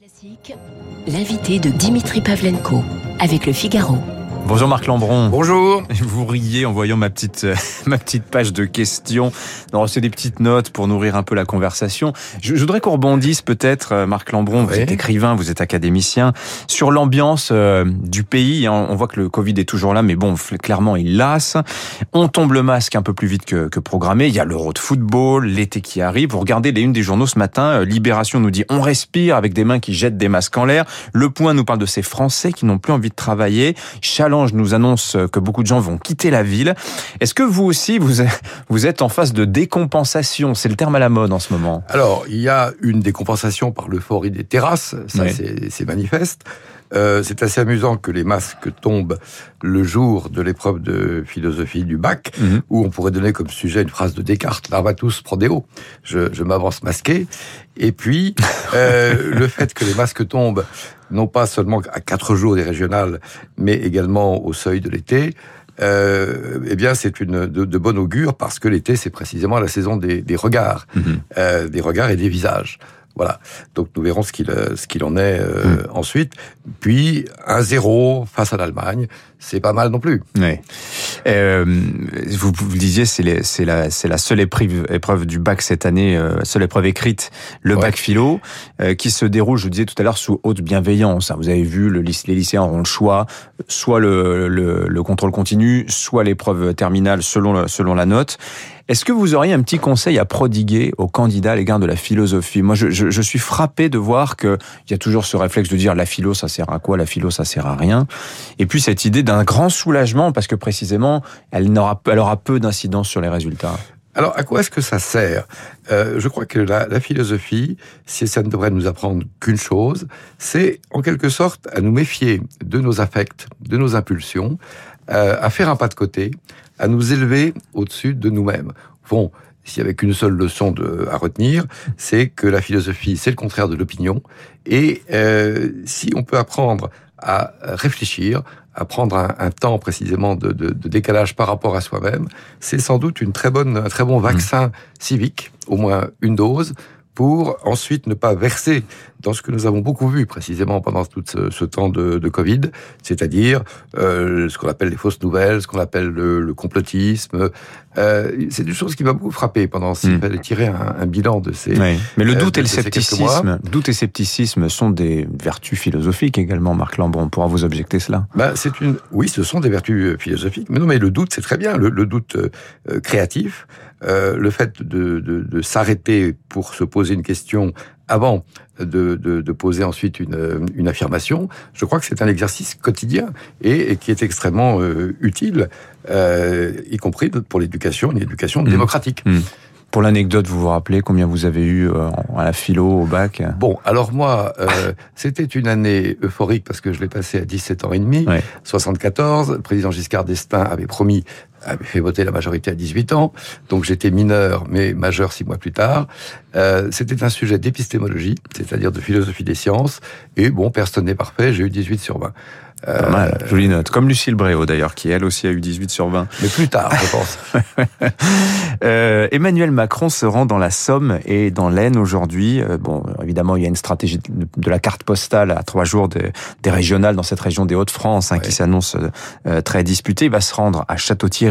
Classique, l'invité de Dimitri Pavlenko avec le Figaro. Bonjour Marc Lambron. Bonjour. Vous riez en voyant ma petite euh, ma petite page de questions. Non, c'est des petites notes pour nourrir un peu la conversation. Je, je voudrais qu'on rebondisse peut-être, euh, Marc Lambron. Vous êtes écrivain, vous êtes académicien, sur l'ambiance euh, du pays. hein. On voit que le Covid est toujours là, mais bon, clairement, il lasse. On tombe le masque un peu plus vite que, que programmé. Il y a l'Euro de football, l'été qui arrive. Vous regardez les unes des journaux ce matin. euh, Libération nous dit on respire avec des mains qui jettent des masques en l'air. Le Point nous parle de ces Français qui n'ont plus envie de travailler. Challenge nous annonce que beaucoup de gens vont quitter la ville. Est-ce que vous aussi, vous êtes, vous êtes en phase de décompensation? C'est le terme à la mode en ce moment. Alors, il y a une décompensation par l'euphorie des terrasses, ça Oui. c'est manifeste. Euh, c'est assez amusant que les masques tombent le jour de l'épreuve de philosophie du bac, Mhm. où on pourrait donner comme sujet une phrase de Descartes, l'arbatus prodeo, je, je m'avance masqué. Et puis, euh, le fait que les masques tombent, non pas seulement à quatre jours des régionales, mais également au seuil de l'été, euh, eh bien, c'est une de, de bon augure parce que l'été, c'est précisément la saison des, des regards, Mhm. euh, des regards et des visages. Voilà. Donc nous verrons ce qu'il euh, ce qu'il en est euh, ensuite. Puis un zéro face à l'Allemagne, c'est pas mal non plus. Oui. Euh, vous, vous le disiez, c'est la, c'est la seule épreuve, épreuve du bac cette année, euh, seule épreuve écrite, le Ouais. bac philo, qui se déroule, je disais tout à l'heure, sous haute bienveillance. hein. Vous avez vu, le, les lycéens auront le choix, soit le, le, le contrôle continu, soit l'épreuve terminale selon, selon la note. Est-ce que vous auriez un petit conseil à prodiguer aux candidats à l'égard de la philosophie? Moi, je, je, je suis frappé de voir qu'il y a toujours ce réflexe de dire la philo, ça sert à quoi La philo, ça sert à rien. Et puis cette idée d'un grand soulagement, parce que précisément, elle, aura peu d'incidence sur les résultats. Alors, à quoi est-ce que ça sert? Euh, Je crois que la, la philosophie, si ça ne devrait nous apprendre qu'une chose, c'est en quelque sorte à nous méfier de nos affects, de nos impulsions, euh, à faire un pas de côté, à nous élever au-dessus de nous-mêmes. Bon, s'il y avait qu'une seule leçon de, à retenir, c'est que la philosophie, c'est le contraire de l'opinion. Et euh, si on peut apprendre à réfléchir, à prendre un, un temps précisément de, de, de décalage par rapport à soi-même, c'est sans doute une très bonne, un très bon vaccin civique, au moins une dose, pour ensuite ne pas verser dans ce que nous avons beaucoup vu précisément pendant tout ce, ce temps de, de Covid, c'est-à-dire euh, ce qu'on appelle les fausses nouvelles, ce qu'on appelle le, le complotisme. Euh, c'est une chose qui m'a beaucoup frappé pendant s'il Mm. fallait tirer un, un bilan de ces. Oui. Mais le euh, doute et le scepticisme, doute et scepticisme sont des vertus philosophiques également, Marc Lambron. On pourra vous objecter cela. Ben, c'est une, oui, ce sont des vertus philosophiques. Mais non, mais le doute, c'est très bien. Le, le doute créatif, euh, le fait de, de, de s'arrêter pour se poser une question avant de, de, de poser ensuite une, une affirmation, je crois que c'est un exercice quotidien et, et qui est extrêmement euh, utile, euh, y compris pour l'éducation, une éducation Mhm. démocratique. Pour l'anecdote, vous vous rappelez combien vous avez eu euh, à la philo, au bac? Bon, alors moi, euh, c'était une année euphorique parce que je l'ai passé à 17 ans et demi, Ouais. 74. Le président Giscard d'Estaing avait promis, avait fait voter la majorité à 18 ans. Donc j'étais mineur, mais majeur six mois plus tard. Euh, c'était un sujet d'épistémologie, c'est-à-dire de philosophie des sciences. Et bon, personne n'est parfait, j'ai eu 18 sur 20. Euh, Pas mal, jolie note. Comme Lucille Bréau d'ailleurs, qui elle aussi a eu 18 sur 20. mais plus tard, je pense. Euh, Emmanuel Macron se rend dans la Somme et dans l'Aisne aujourd'hui. Bon, évidemment, il y a une stratégie de, la carte postale à trois jours des, des régionales dans cette région des Hauts-de-France hein, Ouais. qui s'annonce euh, très disputée. Il va se rendre à Château-Thierry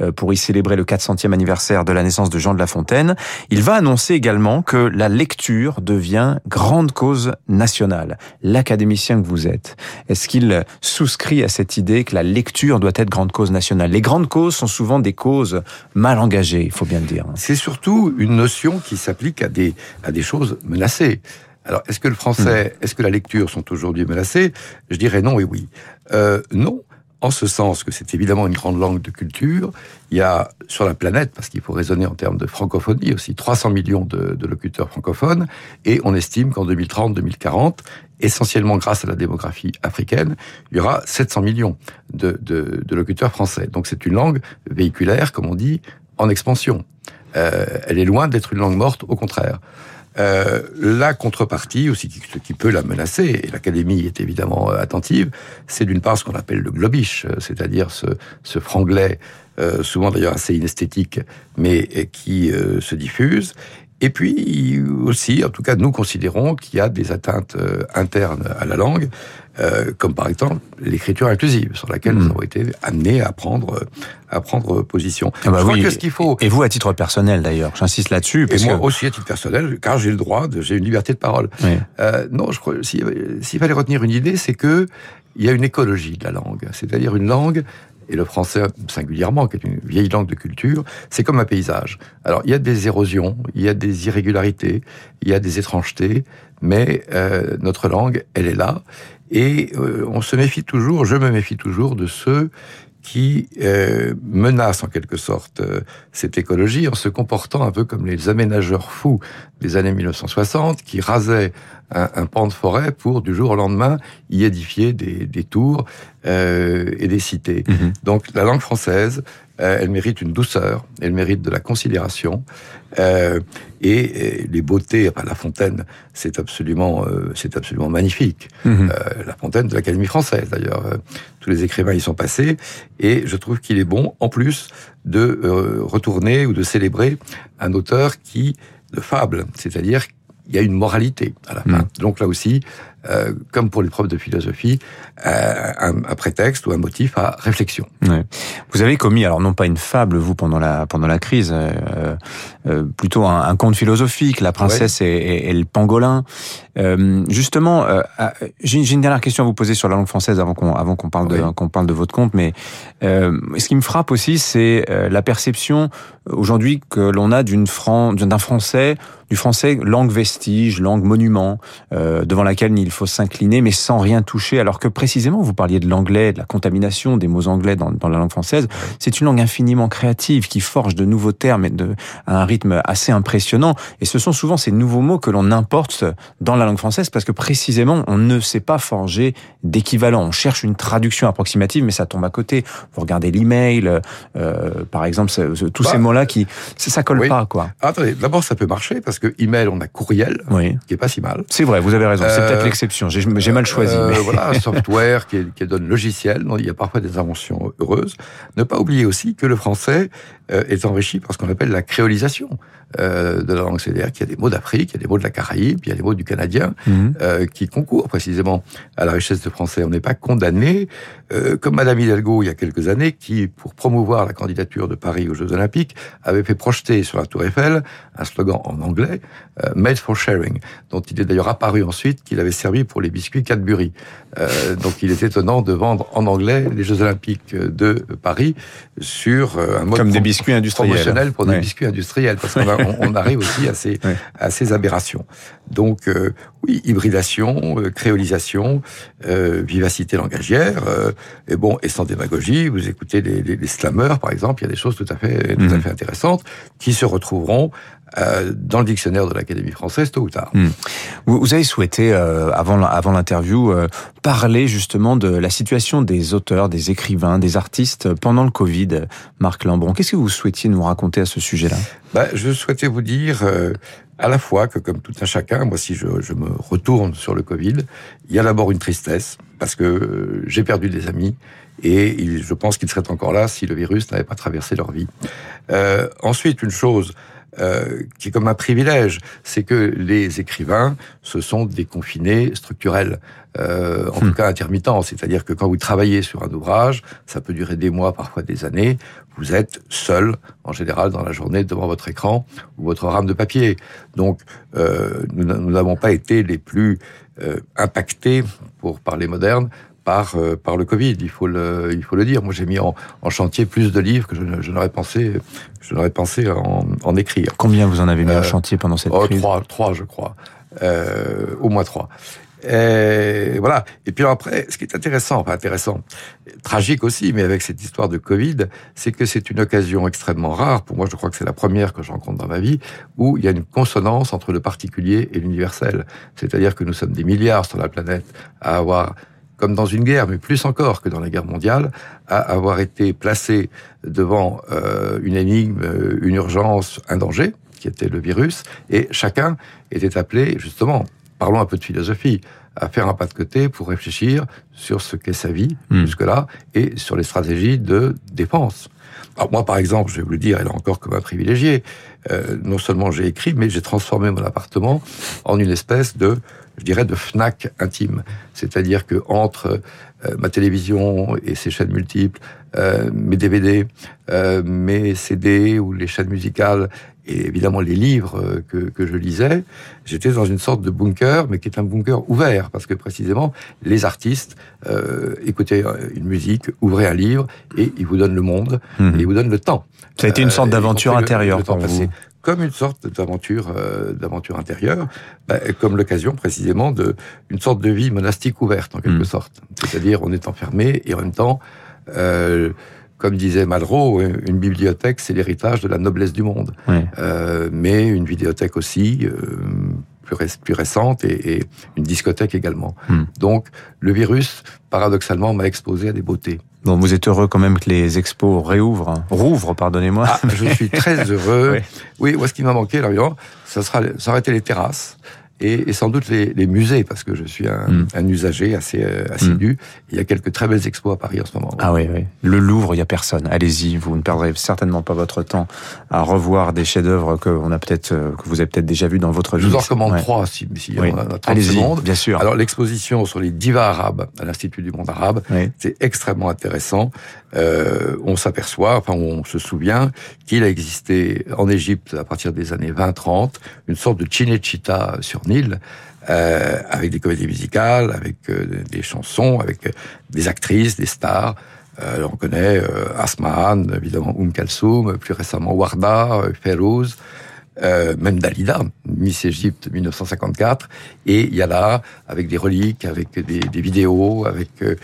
euh, pour y célébrer le 400e anniversaire de la naissance de Jean de La Fontaine. Il va annoncer également que la lecture devient grande cause nationale. L'académicien que vous êtes, est-ce qu'il souscrit à cette idée que la lecture doit être grande cause nationale? Les grandes causes sont souvent des causes mal engagées, il faut bien le dire. C'est surtout une notion qui s'applique à des, à des choses menacées. Alors, est-ce que le français, est-ce que la lecture sont aujourd'hui menacées? Je dirais non et oui. Euh, non, en ce sens que c'est évidemment une grande langue de culture. Il y a sur la planète, parce qu'il faut raisonner en termes de francophonie aussi, 300 millions de, locuteurs francophones, et on estime qu'en 2030-2040, essentiellement grâce à la démographie africaine, il y aura 700 millions de, de, de locuteurs français. Donc c'est une langue véhiculaire, comme on dit, en expansion. Euh, elle est loin d'être une langue morte, au contraire. Euh, la contrepartie, aussi qui- peut la menacer, et l'Académie est évidemment euh, attentive, c'est d'une part ce qu'on appelle le globish, euh, c'est-à-dire ce, ce franglais, euh, souvent d'ailleurs assez inesthétique, mais qui euh, se diffuse, Et puis aussi, en tout cas, nous considérons qu'il y a des atteintes euh, internes à la langue, euh, comme par exemple l'écriture inclusive, sur laquelle nous hmm. avons été amenés à prendre à prendre position. Ah bah Je crois que ce qu'il faut. Et vous, à titre personnel d'ailleurs, j'insiste là-dessus. Et moi aussi à titre personnel, car j'ai le droit, j'ai une liberté de parole. Euh, non, je crois s'il fallait retenir une idée, c'est que il y a une écologie de la langue, c'est-à-dire une langue et le français singulièrement, qui est une vieille langue de culture, c'est comme un paysage. Alors il y a des érosions, il y a des irrégularités, il y a des étrangetés, mais euh, notre langue, elle est là, et euh, on se méfie toujours, je me méfie toujours de ceux qui euh, menace en quelque sorte euh, cette écologie en se comportant un peu comme les aménageurs fous des années 1960 qui rasaient un, pan de forêt pour du jour au lendemain y édifier des, des tours euh, et des cités. Mhm. Donc la langue française, euh, elle mérite une douceur, elle mérite de la considération euh, et, les beautés. Enfin, la Fontaine, c'est absolument, euh, c'est absolument magnifique. Mhm. Euh, la Fontaine de l'Académie française, d'ailleurs, tous les écrivains y sont passés et je trouve qu'il est bon, en plus, de retourner ou de célébrer un auteur qui de fable, c'est-à-dire il y a une moralité à la fin. Mhm. Donc là aussi, euh, comme pour l'épreuve de philosophie, euh, un, un, prétexte ou un motif à réflexion. Ouais. Vous avez commis, alors non pas une fable, vous, pendant la, pendant la crise, euh, euh plutôt un, un, conte philosophique, La princesse et, et, et, le pangolin. Euh, justement, j'ai une dernière question à vous poser sur la langue française avant qu'on avant qu'on parle, de qu'on parle de votre conte, mais ce qui me frappe aussi, c'est la perception aujourd'hui que l'on a d'une d'un français, du français langue vestige, langue monument, devant laquelle il faut s'incliner, mais sans rien toucher. Alors que précisément, vous parliez de l'anglais, de la contamination des mots anglais dans, dans la langue française. C'est une langue infiniment créative qui forge de nouveaux termes et de, à un rythme assez impressionnant. Et ce sont souvent ces nouveaux mots que l'on importe dans la langue française parce que précisément, on ne sait pas forger d'équivalent. On cherche une traduction approximative, mais ça tombe à côté. Vous regardez l'email, euh, par exemple, tous ces bah, mots-là qui, ça colle pas, quoi. Attendez, d'abord, ça peut marcher parce que email, on a courriel, oui. qui est pas si mal. C'est vrai, vous avez raison. C'est peut-être j'ai mal choisi. Euh, mais... Voilà, un software qui, qui donne logiciel. il y a parfois des inventions heureuses. Ne pas oublier aussi que le français euh, est enrichi par ce qu'on appelle la créolisation euh, de la langue. C'est-à-dire qu'il y a des mots d'Afrique, il y a des mots de la Caraïbe, il y a des mots du Canadien mhm. euh, qui concourent précisément à la richesse de français. On n'est pas condamné, euh, comme Madame Hidalgo il y a quelques années, qui, pour promouvoir la candidature de Paris aux Jeux Olympiques, avait fait projeter sur la Tour Eiffel un slogan en anglais, euh, Made for Sharing, dont il est d'ailleurs apparu ensuite qu'il avait servi pour les biscuits Cadbury. Euh, donc il est étonnant de vendre en anglais les Jeux Olympiques de Paris sur un mode Comme des biscuits industriels. promotionnel pour des biscuits industriels, parce qu'on on, arrive aussi à ces, à ces aberrations. Donc euh, oui, hybridation, euh, créolisation, euh, vivacité langagière, et bon, et sans démagogie, vous écoutez les, les, slammers par exemple, il y a des choses tout à fait, tout à mhm. fait intéressantes qui se retrouveront dans le dictionnaire de l'Académie française tôt ou tard. Mhm. Vous, avez souhaité, avant, avant l'interview, parler justement de la situation des auteurs, des écrivains, des artistes pendant le Covid. Marc Lambron, qu'est-ce que vous souhaitiez nous raconter à ce sujet-là? Bah, Je souhaitais vous dire à la fois que comme tout un chacun, moi si je, je me retourne sur le Covid, il y a d'abord une tristesse parce que euh, j'ai perdu des amis et je pense qu'ils seraient encore là si le virus n'avait pas traversé leur vie. Euh, ensuite, une chose euh, qui est comme un privilège, c'est que les écrivains se sont déconfinés structurels, euh, en tout hmm. cas intermittents. C'est-à-dire que quand vous travaillez sur un ouvrage, ça peut durer des mois, parfois des années, vous êtes seul, en général, dans la journée devant votre écran ou votre rame de papier. Donc, euh, nous n'avons pas été les plus euh, impactés, pour parler moderne, par, euh, par le Covid, il faut le, il faut le dire. Moi, j'ai mis en, en, chantier plus de livres que je, n'aurais pensé, je n'aurais pensé en, en, écrire. Combien vous en avez mis en chantier pendant cette oh, crise Trois, trois, je crois. Euh, au moins trois. Et voilà. Et puis après, ce qui est intéressant, enfin intéressant, tragique aussi, mais avec cette histoire de Covid, c'est que c'est une occasion extrêmement rare. Pour moi, je crois que c'est la première que je rencontre dans ma vie où il y a une consonance entre le particulier et l'universel. C'est-à-dire que nous sommes des milliards sur la planète à avoir comme dans une guerre, mais plus encore que dans la guerre mondiale, à avoir été placés devant euh, une énigme, une urgence, un danger, qui était le virus, et chacun était appelé justement parlons un peu de philosophie, à faire un pas de côté pour réfléchir sur ce qu'est sa vie Hmm. jusque-là et sur les stratégies de dépense. Alors moi, par exemple, je vais vous le dire, et là encore comme un privilégié, euh, non seulement j'ai écrit, mais j'ai transformé mon appartement en une espèce de, je dirais, de Fnac intime. C'est-à-dire que entre euh, ma télévision et ses chaînes multiples, euh, mes DVD, euh, mes CD ou les chaînes musicales et évidemment les livres euh, que, que je lisais, j'étais dans une sorte de bunker, mais qui est un bunker ouvert, parce que précisément, les artistes euh, écoutaient une musique, ouvraient un livre, et ils vous donnent le monde, Mhm. et ils vous donnent le temps. Ça a été une Euh, sorte y d'aventure le- intérieure le temps pour passé. vous. Comme une sorte d'aventure, euh, d'aventure intérieure, bah, comme l'occasion précisément de une sorte de vie monastique ouverte en quelque Mm. sorte. C'est-à-dire on est enfermé et en même temps, euh, comme disait Malraux, une bibliothèque c'est l'héritage de la noblesse du monde, Ouais. Euh, mais une vidéothèque aussi. euh, plus, ré- plus récente et, et une discothèque également. Mm. Donc le virus, paradoxalement, m'a exposé à des beautés. Bon, vous êtes heureux quand même que les expos réouvrent, hein. rouvrent, pardonnez-moi. Ah, je suis très heureux. Oui. Oui, moi, ce qui m'a manqué, là, ça, sera, ça aurait été les terrasses et, et sans doute les, les musées, parce que je suis un, Mm. un usager assez euh, assidu. Il y a quelques très belles expos à Paris en ce moment. Ah oui, oui. Le Louvre, il y a personne. Allez-y, vous ne perdrez certainement pas votre temps à revoir des chefs-d'œuvre que on a peut-être, euh, que vous avez peut-être déjà vus dans votre vie. Je vous en recommande Ouais. trois, si, si Oui. on a 30 Allez-y, secondes. bien sûr. Alors, l'exposition sur les divas arabes à l'Institut du monde arabe, Oui. c'est extrêmement intéressant. Euh, on s'aperçoit, enfin, on se souvient qu'il a existé en Égypte à partir des années 20-30 une sorte de Cinecittà sur Nil, euh, avec des comédies musicales, avec euh, des chansons, avec euh, des actrices, des stars. Euh, on connaît Asman, évidemment Oum Kalsoum, plus récemment Warda, Ferouz, euh, même Dalida, Miss Égypte 1954, et il y a là, avec des reliques, avec des, des vidéos, avec euh,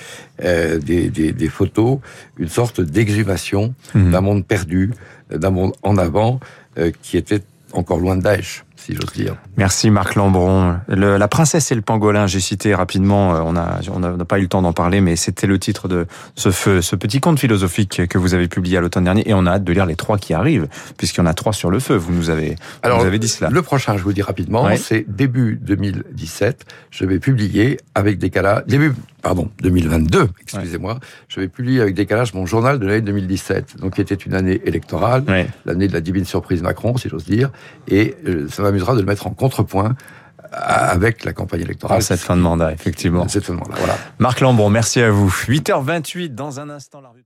euh, des, des, des photos, une sorte d'exhumation Mhm. d'un monde perdu, d'un monde en avant, euh, qui était encore loin de Daesh, si j'ose dire. Merci Marc Lambron. Le- la princesse et le pangolin, j'ai cité rapidement, euh, on n'a on pas eu le temps d'en parler, mais c'était le titre de ce, feu, ce petit conte philosophique que vous avez publié à l'automne dernier, et on a hâte de lire les trois qui arrivent, puisqu'il y en a trois sur le feu, vous nous avez, vous avez dit cela. le prochain, je vous dis rapidement, Ouais. c'est début 2017. Je vais publier avec décalage, début, pardon, 2022, excusez-moi. Je vais publier avec décalage mon journal de l'année 2017, donc qui était une année électorale, Ouais. l'année de la divine surprise Macron, si j'ose dire, et euh, ça m'amusera de le mettre en contrepoint à- avec la campagne électorale. En cette fin de mandat, effectivement. Cette fin de mandat, voilà. Marc Lambron, merci à vous. 8h28 dans un instant la revue.